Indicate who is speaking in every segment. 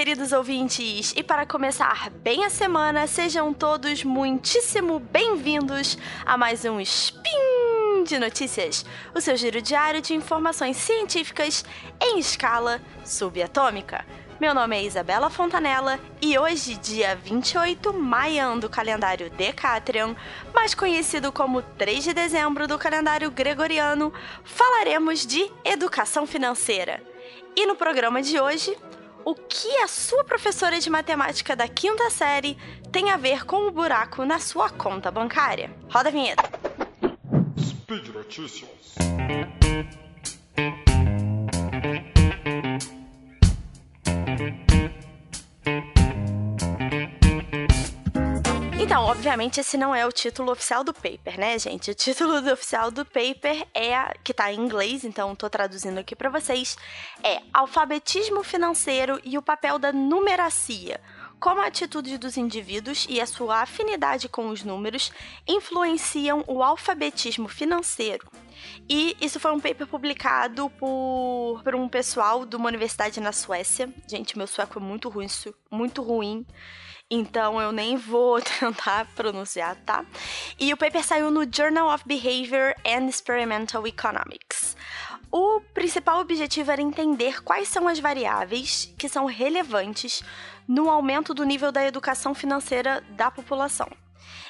Speaker 1: queridos ouvintes! E para começar bem a semana, sejam todos muitíssimo bem-vindos a mais um Spin de Notícias, o seu giro diário de informações científicas em escala subatômica. Meu nome é Isabela Fontanella e hoje, dia 28 maio do calendário Decatrian, mais conhecido como 3 de dezembro do calendário gregoriano, falaremos de educação financeira. E no programa de hoje, o que a sua professora de matemática da quinta série tem a ver com o buraco na sua conta bancária? Roda a vinheta. Speed Notícias. Obviamente, esse não é o título oficial do paper, né, gente? O título oficial do paper é que tá em inglês, então tô traduzindo aqui para vocês, é Alfabetismo financeiro e o papel da numeracia. Como a atitude dos indivíduos e a sua afinidade com os números influenciam o alfabetismo financeiro. E isso foi um paper publicado por, por um pessoal de uma universidade na Suécia. Gente, meu sueco é muito ruim, muito ruim. Então eu nem vou tentar pronunciar, tá? E o paper saiu no Journal of Behavior and Experimental Economics. O principal objetivo era entender quais são as variáveis que são relevantes no aumento do nível da educação financeira da população.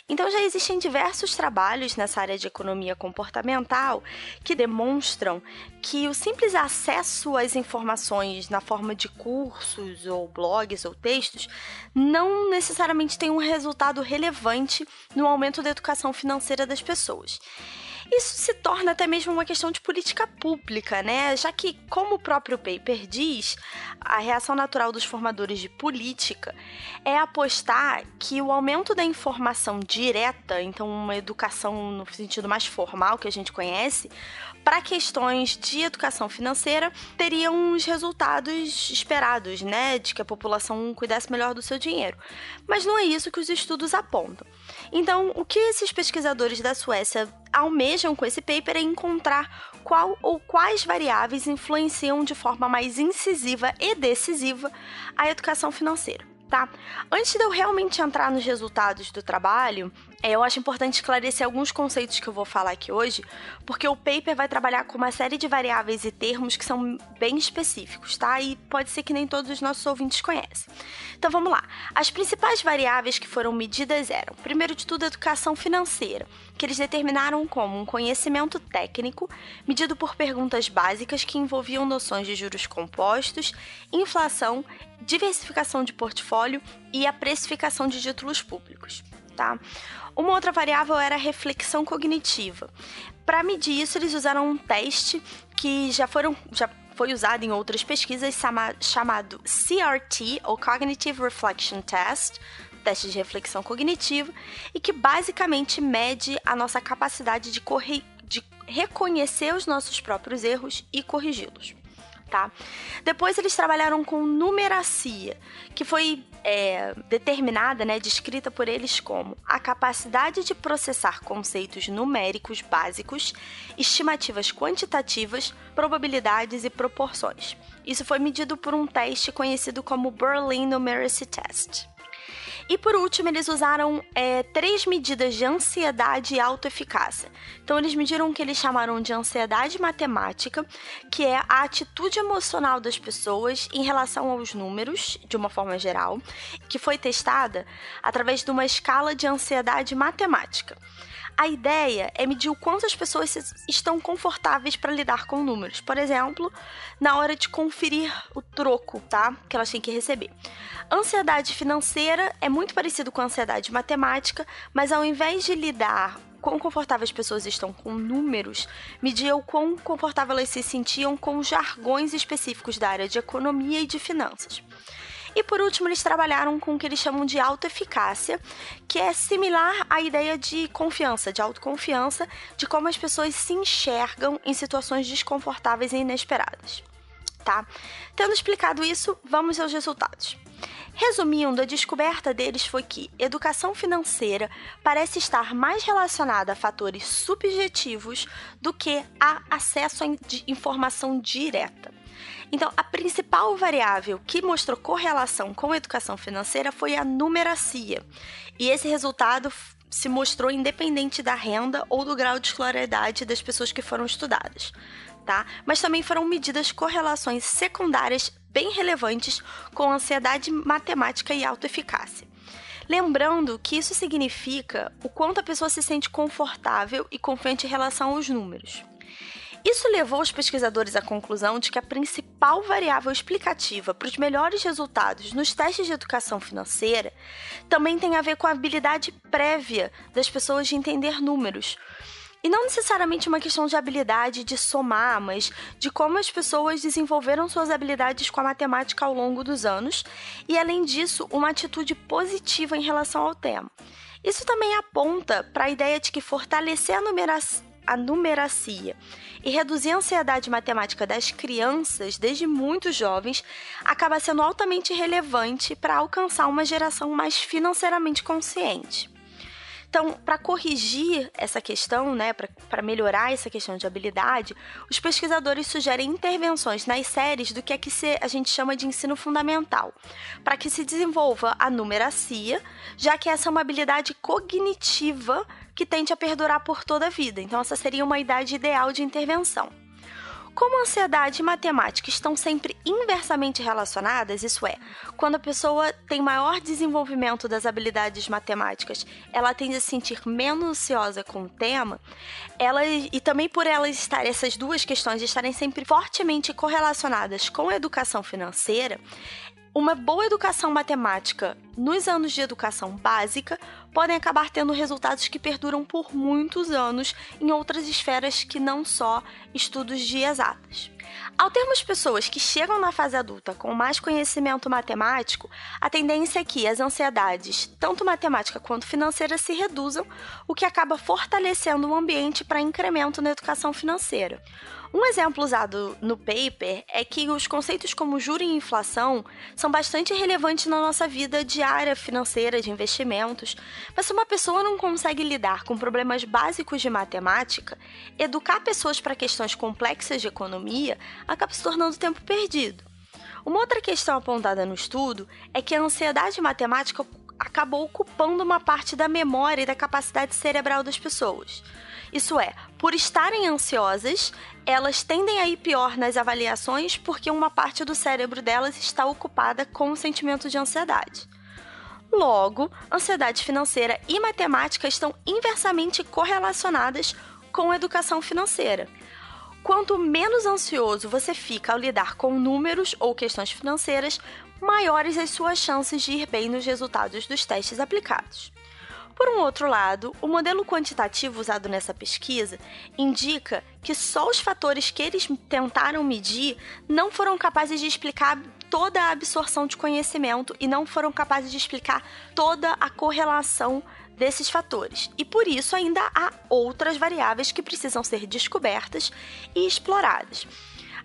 Speaker 1: Então já existem diversos trabalhos nessa área de economia comportamental que demonstram que o simples acesso às informações na forma de cursos ou blogs ou textos não necessariamente tem um resultado relevante no aumento da educação financeira das pessoas. Isso se torna até mesmo uma questão de política pública, né? Já que, como o próprio paper diz, a reação natural dos formadores de política é apostar que o aumento da informação direta, então uma educação no sentido mais formal que a gente conhece, para questões de educação financeira teriam os resultados esperados, né, de que a população cuidasse melhor do seu dinheiro. Mas não é isso que os estudos apontam. Então, o que esses pesquisadores da Suécia almejam com esse paper é encontrar qual ou quais variáveis influenciam de forma mais incisiva e decisiva a educação financeira tá? Antes de eu realmente entrar nos resultados do trabalho, eu acho importante esclarecer alguns conceitos que eu vou falar aqui hoje, porque o paper vai trabalhar com uma série de variáveis e termos que são bem específicos, tá? E pode ser que nem todos os nossos ouvintes conhecem. Então vamos lá. As principais variáveis que foram medidas eram, primeiro de tudo, educação financeira, que eles determinaram como um conhecimento técnico medido por perguntas básicas que envolviam noções de juros compostos, inflação diversificação de portfólio e a precificação de títulos públicos. Tá? Uma outra variável era a reflexão cognitiva. Para medir isso, eles usaram um teste que já foram já foi usado em outras pesquisas chamado CRT ou Cognitive Reflection Test, teste de reflexão cognitiva, e que basicamente mede a nossa capacidade de, de reconhecer os nossos próprios erros e corrigi-los tá? Depois eles trabalharam com numeracia, que foi é, determinada, né, descrita por eles como a capacidade de processar conceitos numéricos básicos, estimativas quantitativas, probabilidades e proporções. Isso foi medido por um teste conhecido como Berlin Numeracy Test. E por último, eles usaram é, três medidas de ansiedade e autoeficácia. Então, eles mediram o que eles chamaram de ansiedade matemática, que é a atitude emocional das pessoas em relação aos números, de uma forma geral, que foi testada através de uma escala de ansiedade matemática. A ideia é medir o quanto as pessoas estão confortáveis para lidar com números. Por exemplo, na hora de conferir o troco, tá? Que elas têm que receber. Ansiedade financeira é muito parecido com ansiedade matemática, mas ao invés de lidar quão confortáveis as pessoas estão com números, media o quão confortável elas se sentiam com jargões específicos da área de economia e de finanças. E por último, eles trabalharam com o que eles chamam de autoeficácia, que é similar à ideia de confiança, de autoconfiança, de como as pessoas se enxergam em situações desconfortáveis e inesperadas. Tá? Tendo explicado isso, vamos aos resultados. Resumindo, a descoberta deles foi que educação financeira parece estar mais relacionada a fatores subjetivos do que a acesso a informação direta. Então, a principal variável que mostrou correlação com a educação financeira foi a numeracia. E esse resultado se mostrou independente da renda ou do grau de escolaridade das pessoas que foram estudadas. Tá? Mas também foram medidas correlações secundárias bem relevantes com ansiedade matemática e autoeficácia. Lembrando que isso significa o quanto a pessoa se sente confortável e confiante em relação aos números. Isso levou os pesquisadores à conclusão de que a principal variável explicativa para os melhores resultados nos testes de educação financeira também tem a ver com a habilidade prévia das pessoas de entender números. E não necessariamente uma questão de habilidade de somar, mas de como as pessoas desenvolveram suas habilidades com a matemática ao longo dos anos, e além disso, uma atitude positiva em relação ao tema. Isso também aponta para a ideia de que fortalecer a numeração a numeracia e reduzir a ansiedade matemática das crianças desde muito jovens acaba sendo altamente relevante para alcançar uma geração mais financeiramente consciente. Então, para corrigir essa questão, né, para melhorar essa questão de habilidade, os pesquisadores sugerem intervenções nas séries do que é que se, a gente chama de ensino fundamental, para que se desenvolva a numeracia, já que essa é uma habilidade cognitiva que tende a perdurar por toda a vida. Então, essa seria uma idade ideal de intervenção. Como ansiedade e matemática estão sempre inversamente relacionadas, isso é, quando a pessoa tem maior desenvolvimento das habilidades matemáticas, ela tende a se sentir menos ansiosa com o tema, ela, e também por elas estar essas duas questões estarem sempre fortemente correlacionadas com a educação financeira, uma boa educação matemática nos anos de educação básica podem acabar tendo resultados que perduram por muitos anos em outras esferas que não só estudos de exatas. Ao termos pessoas que chegam na fase adulta com mais conhecimento matemático, a tendência é que as ansiedades, tanto matemática quanto financeira, se reduzam, o que acaba fortalecendo o ambiente para incremento na educação financeira. Um exemplo usado no paper é que os conceitos como juro e inflação são bastante relevantes na nossa vida diária financeira de investimentos, mas se uma pessoa não consegue lidar com problemas básicos de matemática, educar pessoas para questões complexas de economia acaba se tornando tempo perdido. Uma outra questão apontada no estudo é que a ansiedade matemática acabou ocupando uma parte da memória e da capacidade cerebral das pessoas. Isso é, por estarem ansiosas, elas tendem a ir pior nas avaliações porque uma parte do cérebro delas está ocupada com o sentimento de ansiedade. Logo, ansiedade financeira e matemática estão inversamente correlacionadas com educação financeira. Quanto menos ansioso você fica ao lidar com números ou questões financeiras, maiores as suas chances de ir bem nos resultados dos testes aplicados. Por um outro lado, o modelo quantitativo usado nessa pesquisa indica que só os fatores que eles tentaram medir não foram capazes de explicar toda a absorção de conhecimento e não foram capazes de explicar toda a correlação desses fatores. E por isso ainda há outras variáveis que precisam ser descobertas e exploradas.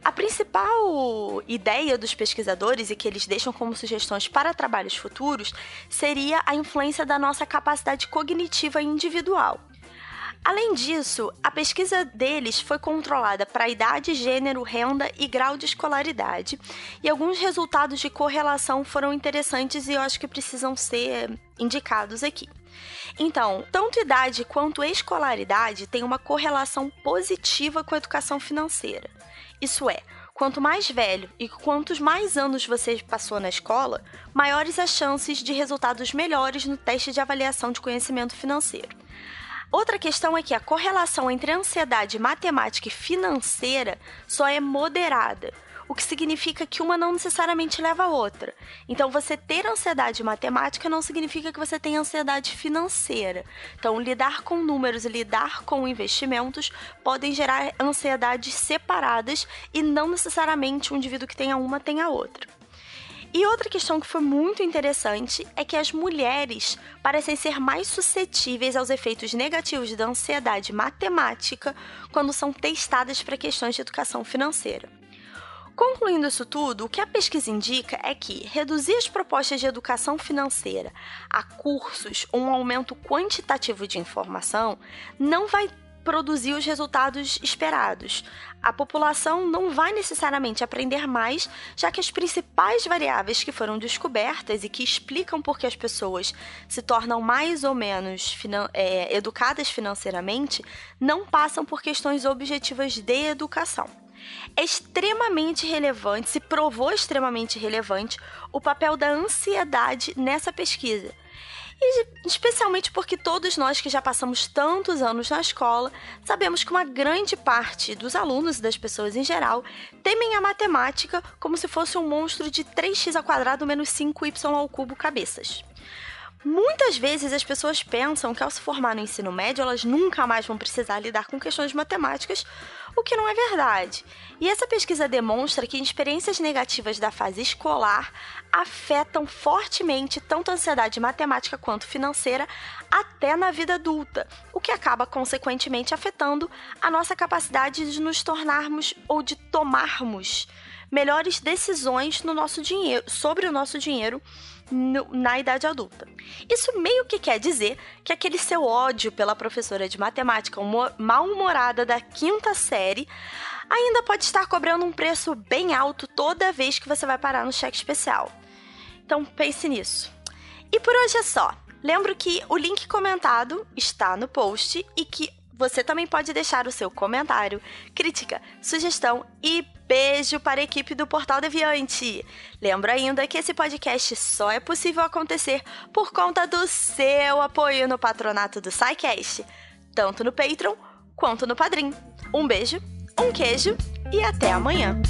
Speaker 1: A principal ideia dos pesquisadores e que eles deixam como sugestões para trabalhos futuros seria a influência da nossa capacidade cognitiva individual. Além disso, a pesquisa deles foi controlada para idade, gênero, renda e grau de escolaridade, e alguns resultados de correlação foram interessantes e eu acho que precisam ser indicados aqui. Então, tanto idade quanto escolaridade têm uma correlação positiva com a educação financeira. Isso é, quanto mais velho e quantos mais anos você passou na escola, maiores as chances de resultados melhores no teste de avaliação de conhecimento financeiro. Outra questão é que a correlação entre ansiedade matemática e financeira só é moderada, o que significa que uma não necessariamente leva a outra. Então, você ter ansiedade matemática não significa que você tenha ansiedade financeira. Então, lidar com números e lidar com investimentos podem gerar ansiedades separadas e não necessariamente um indivíduo que tenha uma tenha outra. E outra questão que foi muito interessante é que as mulheres parecem ser mais suscetíveis aos efeitos negativos da ansiedade matemática quando são testadas para questões de educação financeira. Concluindo isso tudo, o que a pesquisa indica é que reduzir as propostas de educação financeira a cursos ou um aumento quantitativo de informação não vai produzir os resultados esperados. A população não vai necessariamente aprender mais, já que as principais variáveis que foram descobertas e que explicam por que as pessoas se tornam mais ou menos finan é, educadas financeiramente não passam por questões objetivas de educação é extremamente relevante, se provou extremamente relevante o papel da ansiedade nessa pesquisa. E especialmente porque todos nós que já passamos tantos anos na escola sabemos que uma grande parte dos alunos e das pessoas em geral temem a matemática como se fosse um monstro de 3x ao quadrado menos 5y ao cubo cabeças. Muitas vezes as pessoas pensam que ao se formar no ensino médio elas nunca mais vão precisar lidar com questões matemáticas o que não é verdade. E essa pesquisa demonstra que experiências negativas da fase escolar afetam fortemente tanto a ansiedade matemática quanto financeira até na vida adulta, o que acaba consequentemente afetando a nossa capacidade de nos tornarmos ou de tomarmos melhores decisões no nosso dinheiro, sobre o nosso dinheiro na idade adulta. Isso meio que quer dizer que aquele seu ódio pela professora de matemática mal-humorada da quinta série ainda pode estar cobrando um preço bem alto toda vez que você vai parar no cheque especial. Então pense nisso. E por hoje é só. Lembro que o link comentado está no post e que você também pode deixar o seu comentário, crítica, sugestão e beijo para a equipe do Portal Deviante. Lembro ainda que esse podcast só é possível acontecer por conta do seu apoio no patronato do SciCast, tanto no Patreon quanto no Padrim. Um beijo, um queijo e até amanhã!